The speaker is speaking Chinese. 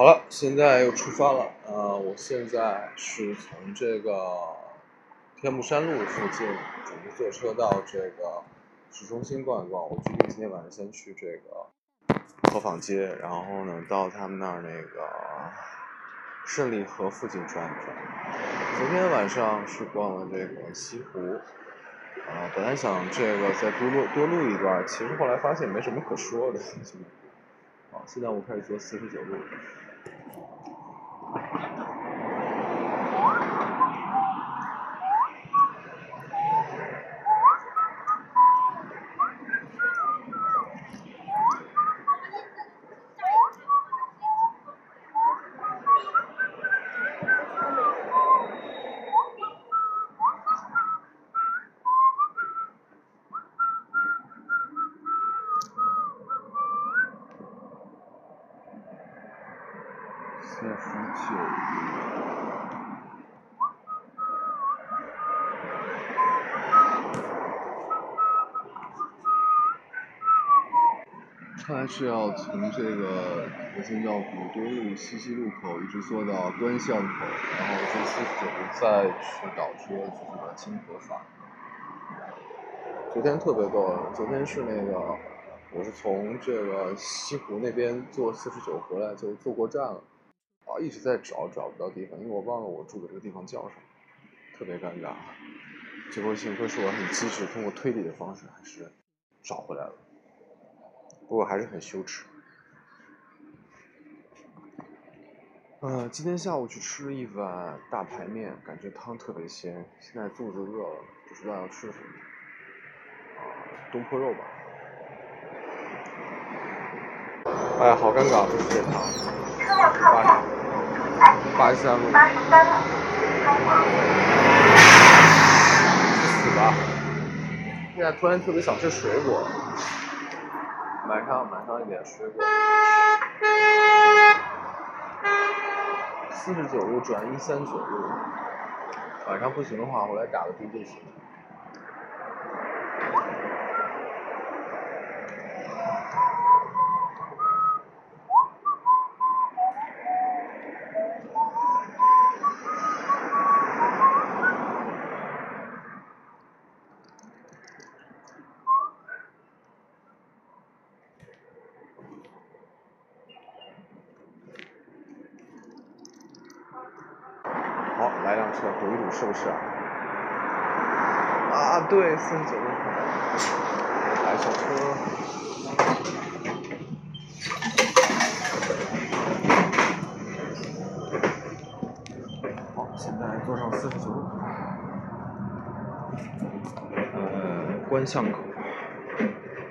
好了，现在又出发了。呃，我现在是从这个天目山路附近准备坐车到这个市中心逛一逛。我决定今天晚上先去这个河坊街，然后呢到他们那儿那个胜利河附近转一转。昨天晚上是逛了这个西湖，啊，本来想这个再多录多录一段，其实后来发现没什么可说的。好，现在我开始做四十九路。四十九看来是要从这个核心要古都路西溪路口一直坐到关巷口，然后坐四十九再去倒车去这个清河坊。昨天特别逗，昨天是那个我是从这个西湖那边坐四十九回来，就坐过站了。一直在找，找不到地方，因为我忘了我住的这个地方叫什么，特别尴尬。结果幸亏是我很机智，通过推理的方式还是找回来了。不过还是很羞耻。呃，今天下午去吃了一碗大排面，感觉汤特别鲜。现在肚子饿了，不知道要吃什么。东坡肉吧。哎呀，好尴尬，不是这趟。八八十三路。去死吧！现在突然特别想吃水果，买上买上一点水果。四十九路转一三九路，晚上不行的话，我来打个的就行。好，来辆车堵一堵，是不是？啊，对，四十九路口，来小车。好，现在坐上四十九路。呃，观巷口。